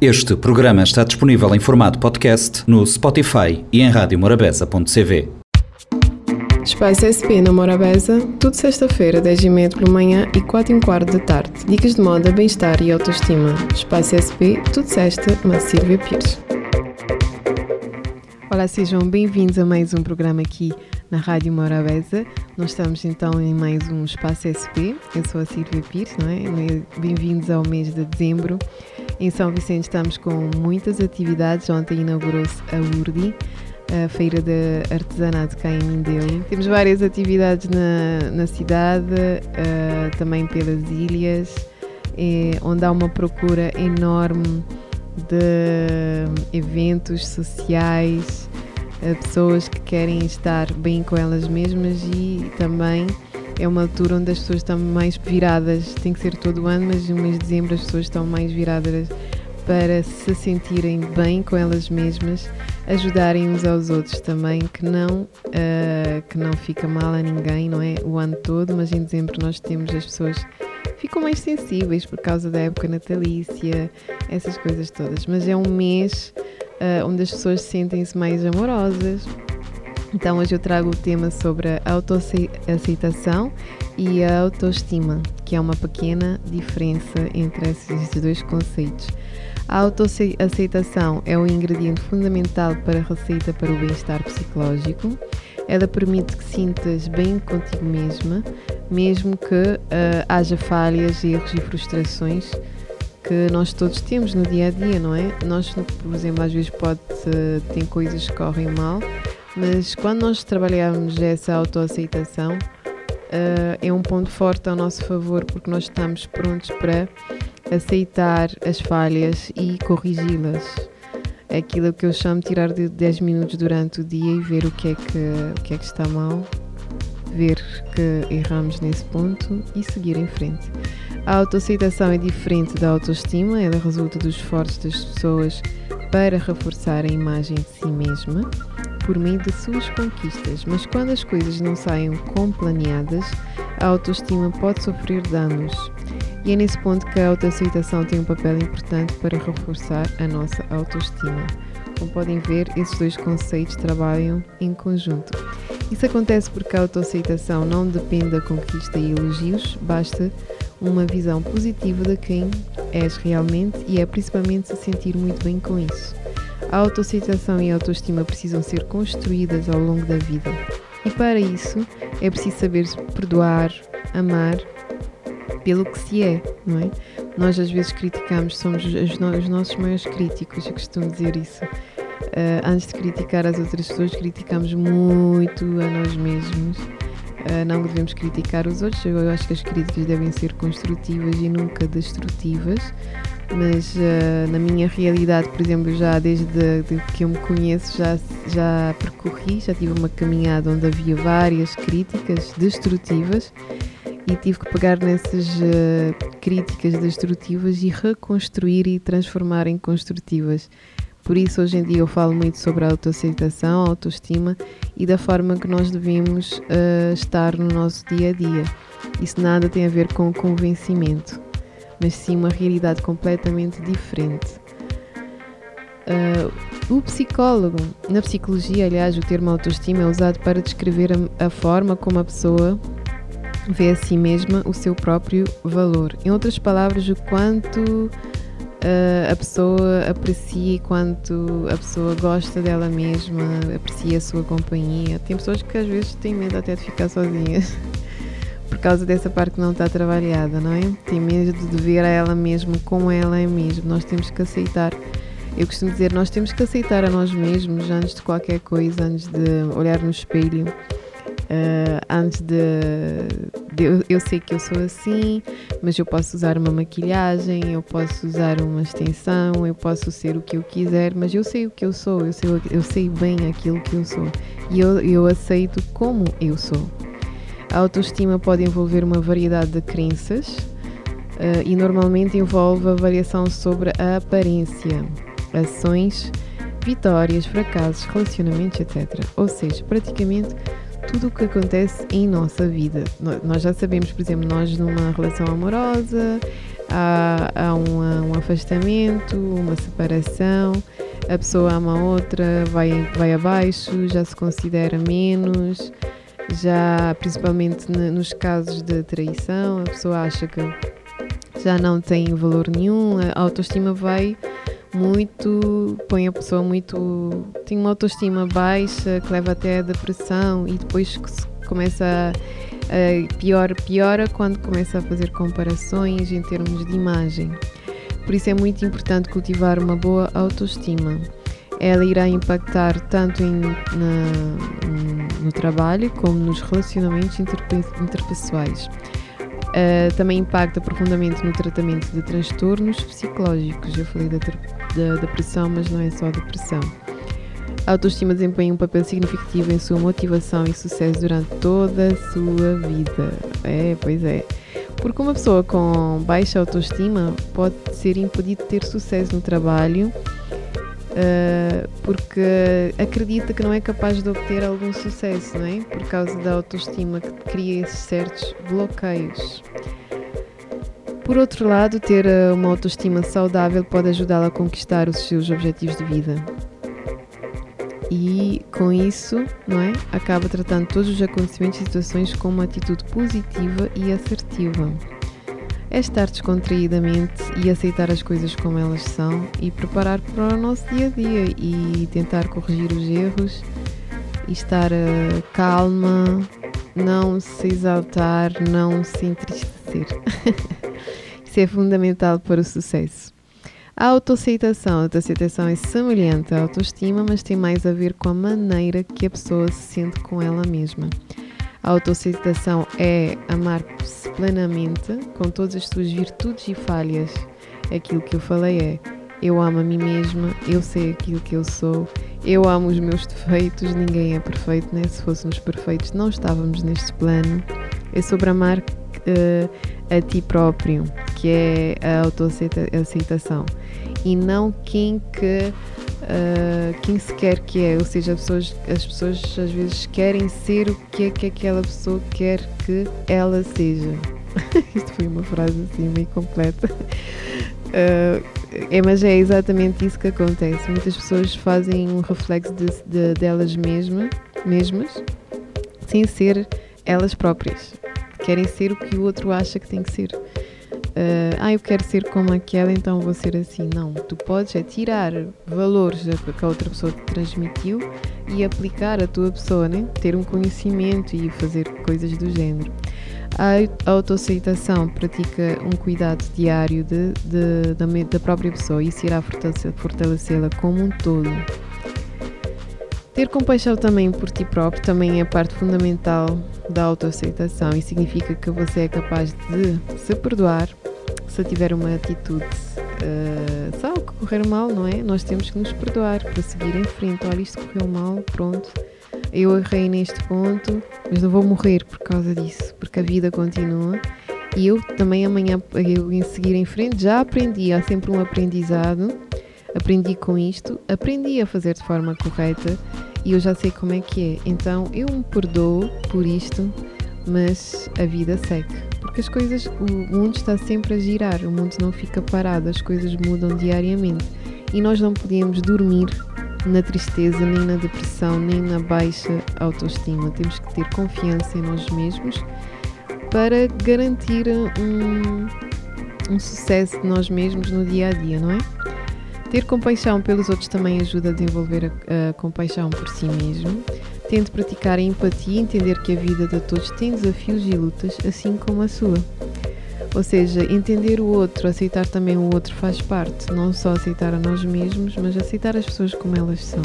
Este programa está disponível em formato podcast no Spotify e em radiomorabeza.cv. Espaço SP na Morabeza, tudo sexta-feira, 10 e meia pela manhã e 4 e quarto da tarde. Dicas de moda, bem-estar e autoestima. Espaço SP, tudo sexta, na Silvia Pires. Olá, sejam bem-vindos a mais um programa aqui na Rádio Morabeza. Nós estamos então em mais um Espaço SP. Eu sou a Silvia Pires, não é? Bem-vindos ao mês de dezembro. Em São Vicente estamos com muitas atividades. Ontem inaugurou-se a URDI, a Feira de Artesanato cá em Mindelo. Temos várias atividades na, na cidade, uh, também pelas ilhas, eh, onde há uma procura enorme de eventos sociais, uh, pessoas que querem estar bem com elas mesmas e também é uma altura onde as pessoas estão mais viradas, tem que ser todo o ano, mas no mês de dezembro as pessoas estão mais viradas para se sentirem bem com elas mesmas, ajudarem uns aos outros também, que não, uh, que não fica mal a ninguém, não é? O ano todo, mas em dezembro nós temos as pessoas ficam mais sensíveis por causa da época natalícia, essas coisas todas. Mas é um mês uh, onde as pessoas sentem-se mais amorosas, então hoje eu trago o tema sobre a autoaceitação e a autoestima, que é uma pequena diferença entre esses dois conceitos. A autoaceitação é o ingrediente fundamental para a receita para o bem-estar psicológico. Ela permite que sintas bem contigo mesma, mesmo que uh, haja falhas, erros e frustrações que nós todos temos no dia a dia, não é? Nós, por exemplo, às vezes pode ter coisas que correm mal, mas quando nós trabalhamos essa autoaceitação, uh, é um ponto forte ao nosso favor porque nós estamos prontos para aceitar as falhas e corrigi-las. Aquilo que eu chamo de tirar de 10 minutos durante o dia e ver o que é que, o que, é que está mal, ver que erramos nesse ponto e seguir em frente. A autoaceitação é diferente da autoestima, ela resulta dos esforços das pessoas para reforçar a imagem de si mesma por meio de suas conquistas, mas quando as coisas não saem como planeadas, a autoestima pode sofrer danos. E é nesse ponto que a autoaceitação tem um papel importante para reforçar a nossa autoestima. Como podem ver, esses dois conceitos trabalham em conjunto. Isso acontece porque a autoaceitação não depende da conquista e elogios, basta uma visão positiva de quem és realmente e é principalmente se sentir muito bem com isso. A autoaceitação e a autoestima precisam ser construídas ao longo da vida. E para isso é preciso saber perdoar, amar pelo que se é, não é? Nós às vezes criticamos, somos os nossos maiores críticos, eu costumo dizer isso. Uh, antes de criticar as outras pessoas, criticamos muito a nós mesmos. Uh, não devemos criticar os outros, eu acho que as críticas devem ser construtivas e nunca destrutivas mas uh, na minha realidade, por exemplo, já desde que eu me conheço, já, já percorri, já tive uma caminhada onde havia várias críticas destrutivas e tive que pegar nessas uh, críticas destrutivas e reconstruir e transformar em construtivas. Por isso, hoje em dia, eu falo muito sobre a autoaceitação, a autoestima e da forma que nós devemos uh, estar no nosso dia a dia. Isso nada tem a ver com convencimento mas sim uma realidade completamente diferente. Uh, o psicólogo, na psicologia, aliás, o termo autoestima é usado para descrever a, a forma como a pessoa vê a si mesma o seu próprio valor. Em outras palavras, o quanto uh, a pessoa aprecia quanto a pessoa gosta dela mesma, aprecia a sua companhia. Tem pessoas que às vezes têm medo até de ficar sozinhas. por causa dessa parte que não está trabalhada, não é? Tem medo de ver a ela mesma como ela é mesmo. Nós temos que aceitar. Eu costumo dizer, nós temos que aceitar a nós mesmos antes de qualquer coisa, antes de olhar no espelho, uh, antes de, de eu, eu, sei que eu sou assim, mas eu posso usar uma maquilhagem, eu posso usar uma extensão, eu posso ser o que eu quiser, mas eu sei o que eu sou, eu sei, eu sei bem aquilo que eu sou e eu, eu aceito como eu sou. A autoestima pode envolver uma variedade de crenças uh, e normalmente envolve a variação sobre a aparência, ações, vitórias, fracassos, relacionamentos, etc. Ou seja, praticamente tudo o que acontece em nossa vida. Nós já sabemos, por exemplo, nós numa relação amorosa, há, há um afastamento, uma separação, a pessoa ama a outra, vai, vai abaixo, já se considera menos, já principalmente nos casos de traição, a pessoa acha que já não tem valor nenhum, a autoestima vai muito, põe a pessoa muito, tem uma autoestima baixa que leva até a depressão e depois começa a, a pior, piora quando começa a fazer comparações em termos de imagem. Por isso é muito importante cultivar uma boa autoestima. Ela irá impactar tanto em, na, no trabalho como nos relacionamentos interpessoais. Uh, também impacta profundamente no tratamento de transtornos psicológicos. Eu falei da, da depressão, mas não é só depressão. A autoestima desempenha um papel significativo em sua motivação e sucesso durante toda a sua vida. É, pois é. Porque uma pessoa com baixa autoestima pode ser impedido de ter sucesso no trabalho porque acredita que não é capaz de obter algum sucesso, não é? Por causa da autoestima que cria esses certos bloqueios. Por outro lado, ter eh, uma autoestima saudável pode ajudá-la a conquistar os seus objetivos de vida. E com isso, não é? Acaba tratando todos os acontecimentos e situações com uma atitude positiva e assertiva é estar descontraídamente e aceitar as coisas como elas são e preparar para o nosso dia a dia e tentar corrigir os erros e estar uh, calma, não se exaltar, não se entristecer. Isso é fundamental para o sucesso. A autoaceitação. A autoaceitação é semelhante à autoestima, mas tem mais a ver com a maneira que a pessoa se sente com ela mesma. A autoaceitação é amar-se plenamente, com todas as suas virtudes e falhas. Aquilo que eu falei é: eu amo a mim mesma, eu sei aquilo que eu sou, eu amo os meus defeitos, ninguém é perfeito, né? Se fôssemos perfeitos, não estávamos neste plano. É sobre amar uh, a ti próprio, que é a autoaceitação, e não quem que uh, quem se quer que é, ou seja, as pessoas, as pessoas às vezes querem ser o que é que aquela pessoa quer que ela seja. Isto foi uma frase assim meio completa. Uh, é, mas é exatamente isso que acontece. Muitas pessoas fazem um reflexo de, de, delas mesma, mesmas sem ser elas próprias. Querem ser o que o outro acha que tem que ser uh, ah, eu quero ser como aquela, então vou ser assim. Não, tu podes é tirar valores que a outra pessoa te transmitiu e aplicar a tua pessoa, né? ter um conhecimento e fazer coisas do género. A autoaceitação pratica um cuidado diário de, de, da, da própria pessoa e isso irá fortalecê-la como um todo. Ter compaixão também por ti próprio também é parte fundamental da autoaceitação e significa que você é capaz de se perdoar se tiver uma atitude uh, só que correr mal, não é? Nós temos que nos perdoar para seguir em frente. Olha, isto correu mal, pronto. Eu errei neste ponto, mas não vou morrer por causa disso, porque a vida continua. E eu também amanhã, eu em seguir em frente, já aprendi, há sempre um aprendizado. Aprendi com isto, aprendi a fazer de forma correta e eu já sei como é que é. Então eu me perdoo por isto, mas a vida segue. Porque as coisas, o mundo está sempre a girar, o mundo não fica parado, as coisas mudam diariamente e nós não podemos dormir na tristeza, nem na depressão, nem na baixa autoestima. Temos que ter confiança em nós mesmos para garantir um, um sucesso de nós mesmos no dia a dia, não é? Ter compaixão pelos outros também ajuda a desenvolver a, a compaixão por si mesmo. Tente praticar a empatia e entender que a vida de todos tem desafios e lutas, assim como a sua. Ou seja, entender o outro, aceitar também o outro faz parte. Não só aceitar a nós mesmos, mas aceitar as pessoas como elas são.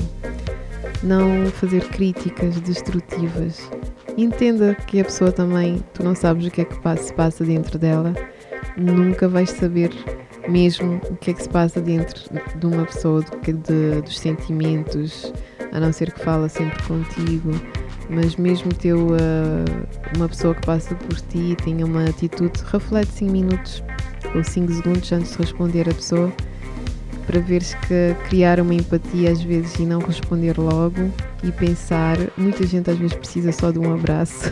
Não fazer críticas destrutivas. Entenda que a pessoa também, tu não sabes o que é que se passa dentro dela, nunca vais saber mesmo o que é que se passa dentro de uma pessoa, de, de, dos sentimentos, a não ser que fala sempre contigo, mas mesmo teu uh, uma pessoa que passa por ti e tenha uma atitude, reflete 5 minutos ou 5 segundos antes de responder a pessoa para veres que criar uma empatia às vezes e não responder logo e pensar, muita gente às vezes precisa só de um abraço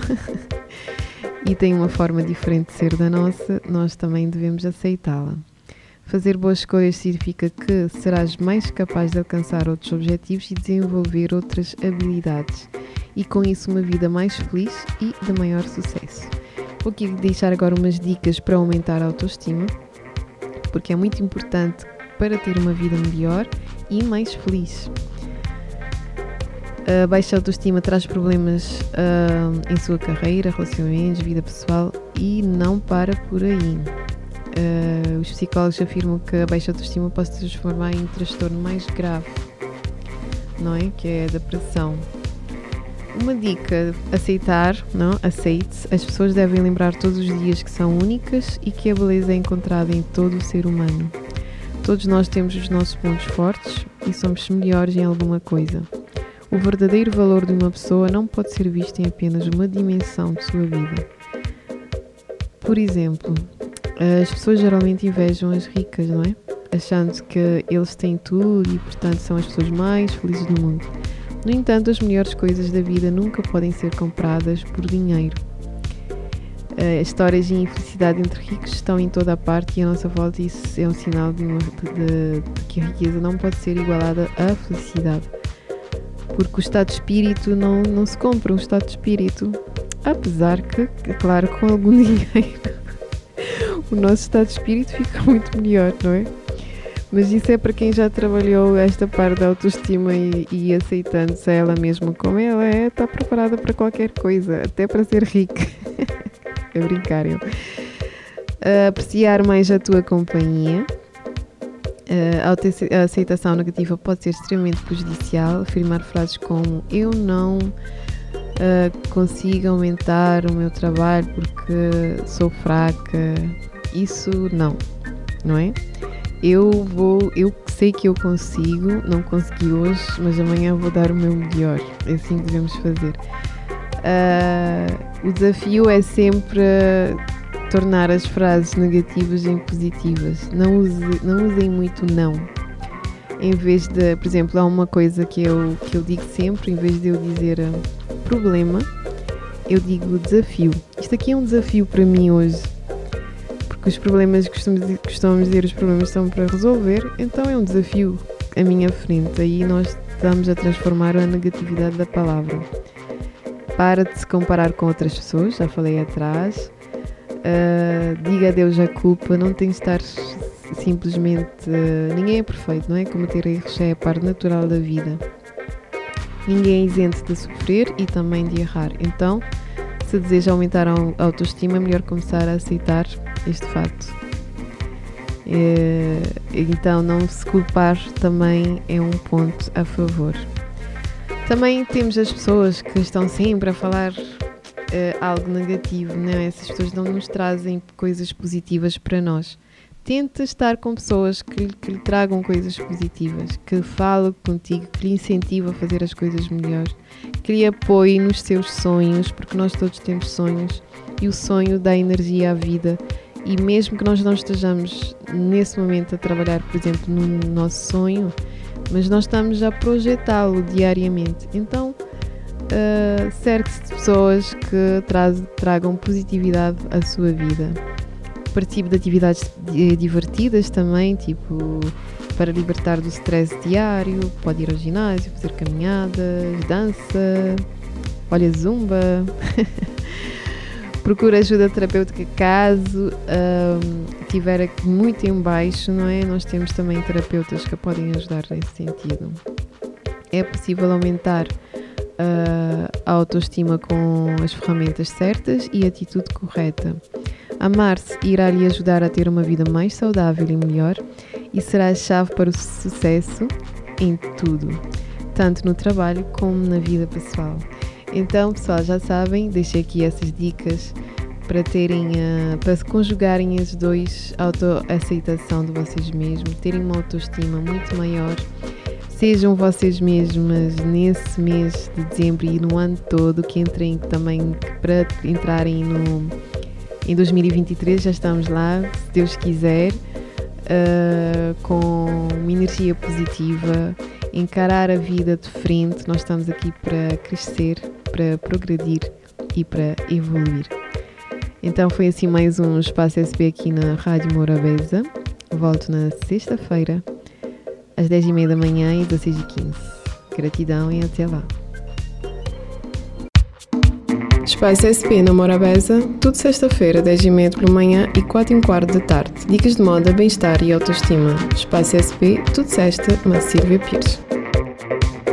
e tem uma forma diferente de ser da nossa, nós também devemos aceitá-la. Fazer boas escolhas significa que serás mais capaz de alcançar outros objetivos e desenvolver outras habilidades, e com isso uma vida mais feliz e de maior sucesso. Vou aqui deixar agora umas dicas para aumentar a autoestima, porque é muito importante para ter uma vida melhor e mais feliz. A baixa autoestima traz problemas uh, em sua carreira, relacionamentos, vida pessoal e não para por aí. Uh, os psicólogos afirmam que a baixa autoestima pode se transformar em um transtorno mais grave, não é? Que é a depressão. Uma dica: aceitar, não? Aceite. As pessoas devem lembrar todos os dias que são únicas e que a beleza é encontrada em todo o ser humano. Todos nós temos os nossos pontos fortes e somos melhores em alguma coisa. O verdadeiro valor de uma pessoa não pode ser visto em apenas uma dimensão de sua vida. Por exemplo, as pessoas geralmente invejam as ricas, não é? Achando que eles têm tudo e, portanto, são as pessoas mais felizes do mundo. No entanto, as melhores coisas da vida nunca podem ser compradas por dinheiro. As histórias de infelicidade entre ricos estão em toda a parte e a nossa volta isso é um sinal de, de, de que a riqueza não pode ser igualada à felicidade porque o estado de espírito não, não se compra, um estado de espírito. Apesar que, claro, com algum dinheiro o nosso estado de espírito fica muito melhor, não é? Mas isso é para quem já trabalhou esta parte da autoestima e, e aceitando-se a ela mesma como ela é, está preparada para qualquer coisa, até para ser rica. é brincar, eu. apreciar mais a tua companhia a aceitação negativa pode ser extremamente prejudicial. Afirmar frases como eu não uh, consigo aumentar o meu trabalho porque sou fraca, isso não, não é? Eu vou, eu sei que eu consigo, não consegui hoje, mas amanhã vou dar o meu melhor. É assim que devemos fazer. Uh, o desafio é sempre tornar as frases negativas em positivas. Não, use, não usem muito não. Em vez de, por exemplo, há uma coisa que eu, que eu digo sempre, em vez de eu dizer uh, problema, eu digo desafio. Isto aqui é um desafio para mim hoje. Porque os problemas, costumamos, costumamos dizer, os problemas estão para resolver, então é um desafio à minha frente. Aí nós estamos a transformar a negatividade da palavra. Para de se comparar com outras pessoas, já falei atrás. Uh, diga a Deus a culpa, não tem de estar simplesmente. Uh, ninguém é perfeito, não é? Cometer erros é a parte natural da vida. Ninguém é isento de sofrer e também de errar. Então, se deseja aumentar a autoestima, é melhor começar a aceitar este facto. Uh, então, não se culpar também é um ponto a favor. Também temos as pessoas que estão sempre a falar uh, algo negativo, não é? Essas pessoas não nos trazem coisas positivas para nós. Tenta estar com pessoas que, que lhe tragam coisas positivas, que falam contigo, que lhe incentivam a fazer as coisas melhores, que lhe apoiem nos seus sonhos, porque nós todos temos sonhos e o sonho dá energia à vida. E mesmo que nós não estejamos nesse momento a trabalhar, por exemplo, no nosso sonho, mas nós estamos a projetá-lo diariamente. Então, uh, cerque-se de pessoas que traz, tragam positividade à sua vida. Participe de atividades divertidas também, tipo para libertar do stress diário, pode ir ao ginásio, fazer caminhadas, dança, olha zumba. Procura ajuda terapêutica caso um, tiver muito em baixo, não é? Nós temos também terapeutas que podem ajudar nesse sentido. É possível aumentar a autoestima com as ferramentas certas e a atitude correta. Amar-se irá lhe ajudar a ter uma vida mais saudável e melhor e será a chave para o sucesso em tudo, tanto no trabalho como na vida pessoal. Então, pessoal, já sabem, deixei aqui essas dicas para terem, uh, para se conjugarem as dois, autoaceitação de vocês mesmos, terem uma autoestima muito maior Sejam vocês mesmas nesse mês de dezembro e no ano todo que entrem também para entrarem no em 2023 já estamos lá, se Deus quiser, uh, com uma energia positiva, encarar a vida de frente. Nós estamos aqui para crescer, para progredir e para evoluir. Então foi assim mais um Espaço SP aqui na Rádio Morabeza. Volto na sexta-feira, às 10h30 da manhã e 16h15. Gratidão e até lá. Espaço SP na Morabeza, tudo sexta-feira, 10h30 pela manhã e 4 h quarto da tarde. Dicas de moda, bem-estar e autoestima. Espaço SP, tudo sexta, na Silvia Pires.